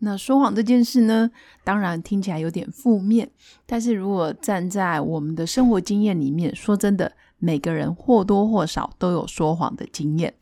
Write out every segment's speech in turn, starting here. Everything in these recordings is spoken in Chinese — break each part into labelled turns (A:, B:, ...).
A: 那说谎这件事呢，当然听起来有点负面，但是如果站在我们的生活经验里面，说真的，每个人或多或少都有说谎的经验。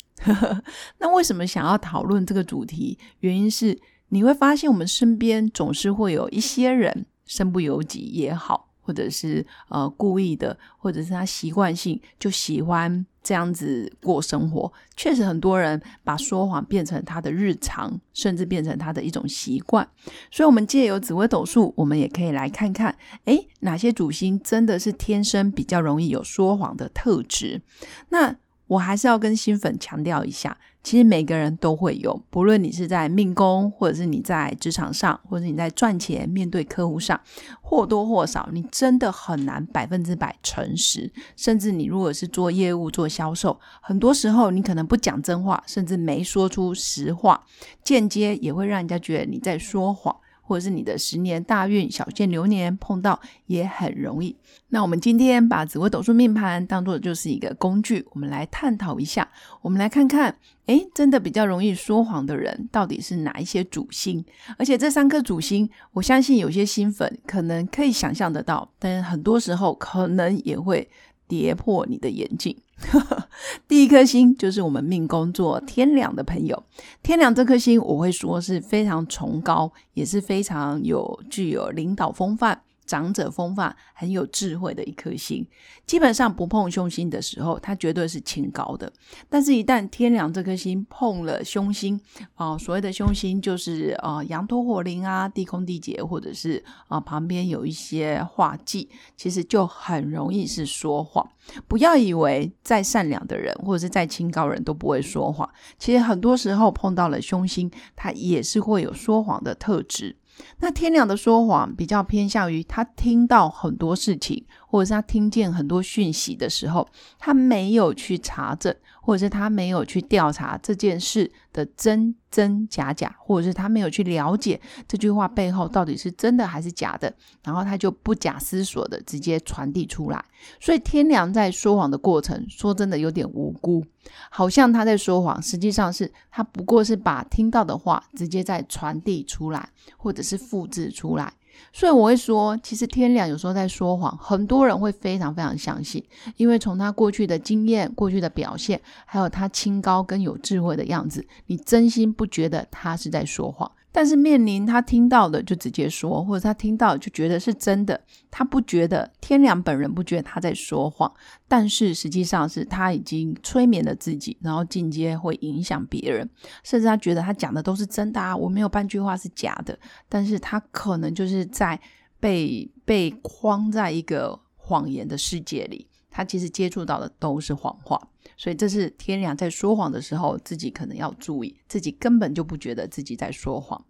A: 那为什么想要讨论这个主题？原因是你会发现，我们身边总是会有一些人，身不由己也好。或者是呃故意的，或者是他习惯性就喜欢这样子过生活。确实，很多人把说谎变成他的日常，甚至变成他的一种习惯。所以，我们借由紫微斗数，我们也可以来看看，诶，哪些主星真的是天生比较容易有说谎的特质？那我还是要跟新粉强调一下。其实每个人都会有，不论你是在命宫，或者是你在职场上，或者你在赚钱、面对客户上，或多或少，你真的很难百分之百诚实。甚至你如果是做业务、做销售，很多时候你可能不讲真话，甚至没说出实话，间接也会让人家觉得你在说谎。或者是你的十年大运、小限流年碰到也很容易。那我们今天把紫微斗数命盘当做就是一个工具，我们来探讨一下。我们来看看，哎，真的比较容易说谎的人到底是哪一些主星？而且这三颗主星，我相信有些新粉可能可以想象得到，但很多时候可能也会跌破你的眼镜。第一颗星就是我们命宫做天梁的朋友，天梁这颗星我会说是非常崇高，也是非常有具有领导风范。长者风范很有智慧的一颗星，基本上不碰凶星的时候，它绝对是清高的。但是，一旦天梁这颗星碰了凶星，啊，所谓的凶星就是啊，羊驼火灵啊，地空地劫，或者是啊，旁边有一些化忌，其实就很容易是说谎。不要以为再善良的人，或者是再清高人都不会说谎，其实很多时候碰到了凶星，他也是会有说谎的特质。那天亮的说谎比较偏向于他听到很多事情，或者是他听见很多讯息的时候，他没有去查证，或者是他没有去调查这件事的真真假假，或者是他没有去了解这句话背后到底是真的还是假的，然后他就不假思索的直接传递出来。所以天良在说谎的过程，说真的有点无辜，好像他在说谎，实际上是他不过是把听到的话直接在传递出来，或者是复制出来。所以我会说，其实天亮有时候在说谎，很多人会非常非常相信，因为从他过去的经验、过去的表现，还有他清高跟有智慧的样子，你真心不觉得他是在说谎。但是面临他听到的就直接说，或者他听到就觉得是真的，他不觉得天良本人不觉得他在说谎，但是实际上是他已经催眠了自己，然后进阶会影响别人，甚至他觉得他讲的都是真的啊，我没有半句话是假的，但是他可能就是在被被框在一个谎言的世界里，他其实接触到的都是谎话。所以这是天良在说谎的时候，自己可能要注意，自己根本就不觉得自己在说谎。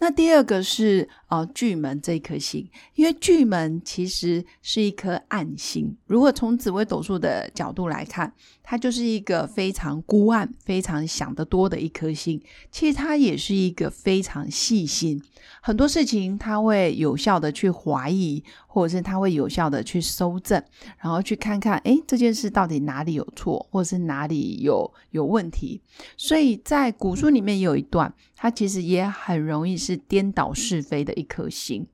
A: 那第二个是呃巨门这一颗星，因为巨门其实是一颗暗星。如果从紫微斗数的角度来看，它就是一个非常孤暗、非常想得多的一颗星。其实它也是一个非常细心，很多事情它会有效的去怀疑，或者是他会有效的去搜证，然后去看看，诶，这件事到底哪里有错，或者是哪里有有问题。所以在古书里面有一段。它其实也很容易是颠倒是非的一颗心，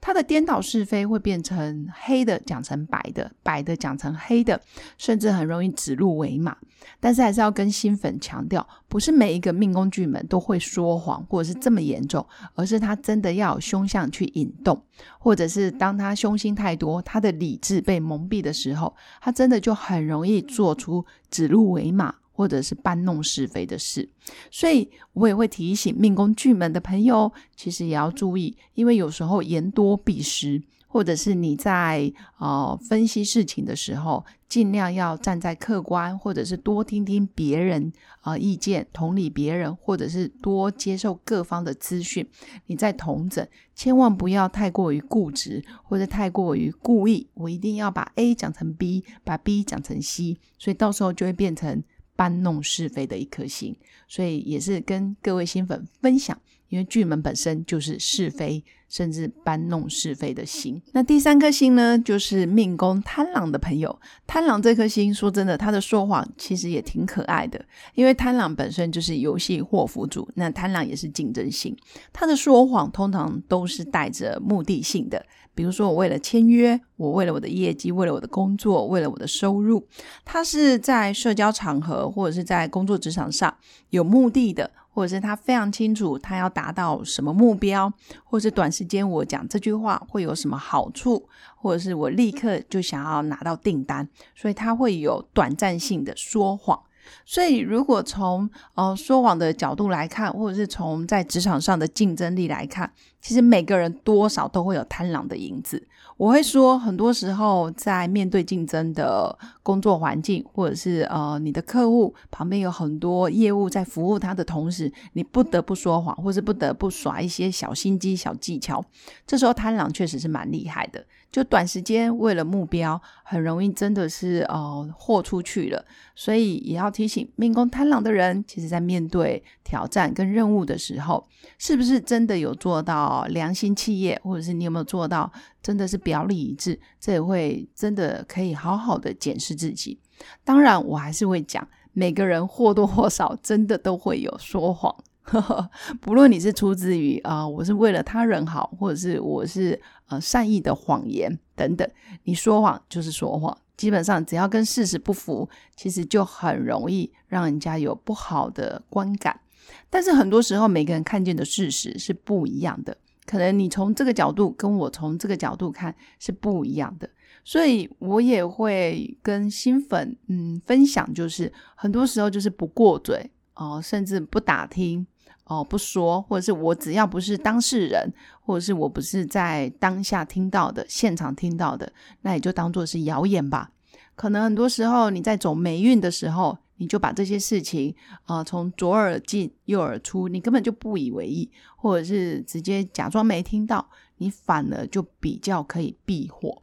A: 它的颠倒是非会变成黑的讲成白的，白的讲成黑的，甚至很容易指鹿为马。但是还是要跟新粉强调，不是每一个命宫巨门都会说谎，或者是这么严重，而是他真的要有凶相去引动，或者是当他凶心太多，他的理智被蒙蔽的时候，他真的就很容易做出指鹿为马。或者是搬弄是非的事，所以我也会提醒命宫巨门的朋友，其实也要注意，因为有时候言多必失，或者是你在呃分析事情的时候，尽量要站在客观，或者是多听听别人啊意见，同理别人，或者是多接受各方的资讯。你在同诊，千万不要太过于固执，或者太过于故意。我一定要把 A 讲成 B，把 B 讲成 C，所以到时候就会变成搬弄是非的一颗心。所以也是跟各位新粉分享。因为巨门本身就是是非，甚至搬弄是非的心。那第三颗星呢，就是命宫贪狼的朋友。贪狼这颗星，说真的，他的说谎其实也挺可爱的。因为贪狼本身就是游戏祸福主，那贪狼也是竞争性。他的说谎通常都是带着目的性的，比如说我为了签约，我为了我的业绩，为了我的工作，为了我的收入。他是在社交场合或者是在工作职场上有目的的。或者是他非常清楚他要达到什么目标，或者是短时间我讲这句话会有什么好处，或者是我立刻就想要拿到订单，所以他会有短暂性的说谎。所以，如果从呃说谎的角度来看，或者是从在职场上的竞争力来看，其实每个人多少都会有贪狼的影子。我会说，很多时候在面对竞争的工作环境，或者是呃你的客户旁边有很多业务在服务他的同时，你不得不说谎，或是不得不耍一些小心机、小技巧。这时候贪狼确实是蛮厉害的。就短时间为了目标，很容易真的是呃豁出去了。所以也要提醒命宫贪狼的人，其实在面对挑战跟任务的时候，是不是真的有做到良心企业，或者是你有没有做到？真的是表里一致，这也会真的可以好好的检视自己。当然，我还是会讲，每个人或多或少真的都会有说谎，不论你是出自于啊，我是为了他人好，或者是我是呃善意的谎言等等，你说谎就是说谎。基本上只要跟事实不符，其实就很容易让人家有不好的观感。但是很多时候，每个人看见的事实是不一样的。可能你从这个角度跟我从这个角度看是不一样的，所以我也会跟新粉嗯分享，就是很多时候就是不过嘴哦，甚至不打听哦，不说，或者是我只要不是当事人，或者是我不是在当下听到的、现场听到的，那也就当做是谣言吧。可能很多时候你在走霉运的时候。你就把这些事情啊，从左耳进右耳出，你根本就不以为意，或者是直接假装没听到，你反而就比较可以避祸。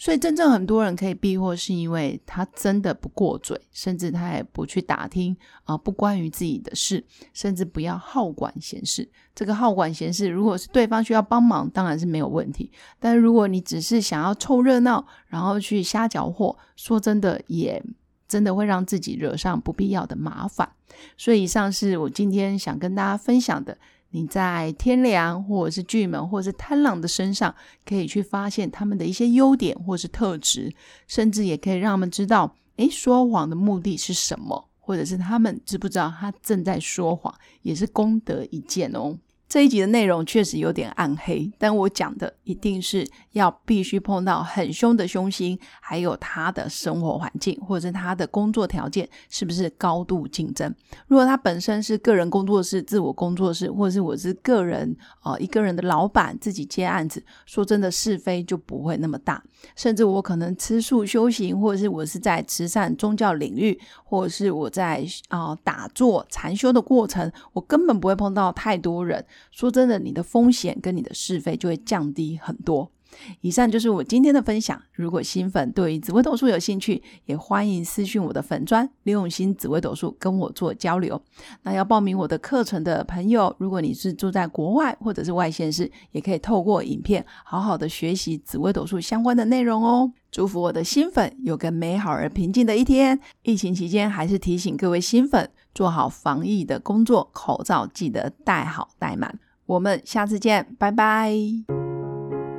A: 所以，真正很多人可以避祸，是因为他真的不过嘴，甚至他也不去打听啊，不关于自己的事，甚至不要好管闲事。这个好管闲事，如果是对方需要帮忙，当然是没有问题。但如果你只是想要凑热闹，然后去瞎搅和，说真的也。真的会让自己惹上不必要的麻烦，所以以上是我今天想跟大家分享的。你在天良或者是巨门或者是贪狼的身上，可以去发现他们的一些优点或是特质，甚至也可以让他们知道，诶，说谎的目的是什么，或者是他们知不知道他正在说谎，也是功德一件哦。这一集的内容确实有点暗黑，但我讲的一定是要必须碰到很凶的凶星，还有他的生活环境或者是他的工作条件是不是高度竞争。如果他本身是个人工作室、自我工作室，或者是我是个人呃一个人的老板，自己接案子，说真的是非就不会那么大。甚至我可能吃素修行，或者是我是在慈善宗教领域，或者是我在啊打坐禅修的过程，我根本不会碰到太多人。说真的，你的风险跟你的是非就会降低很多。以上就是我今天的分享。如果新粉对于紫微斗数有兴趣，也欢迎私讯我的粉砖刘永新紫微斗数跟我做交流。那要报名我的课程的朋友，如果你是住在国外或者是外县市，也可以透过影片好好的学习紫微斗数相关的内容哦。祝福我的新粉有个美好而平静的一天。疫情期间，还是提醒各位新粉做好防疫的工作，口罩记得戴好戴满。我们下次见，拜拜。